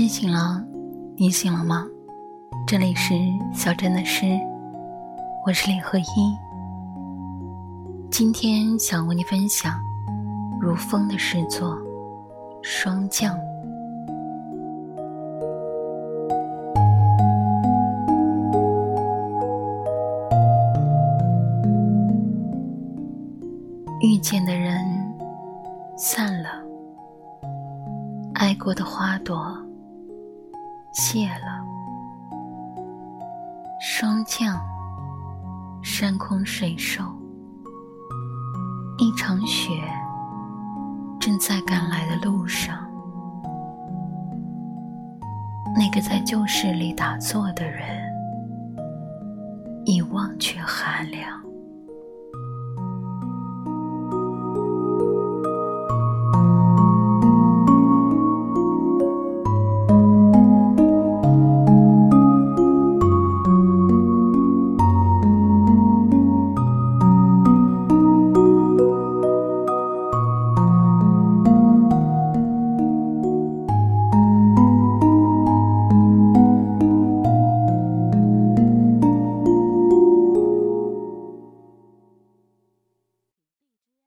诗醒了，你醒了吗？这里是小镇的诗，我是李合一。今天想为你分享如风的诗作《霜降》。遇见的人散了，爱过的花朵。谢了，霜降，山空水瘦，一场雪正在赶来的路上。那个在旧事里打坐的人，已忘却寒凉。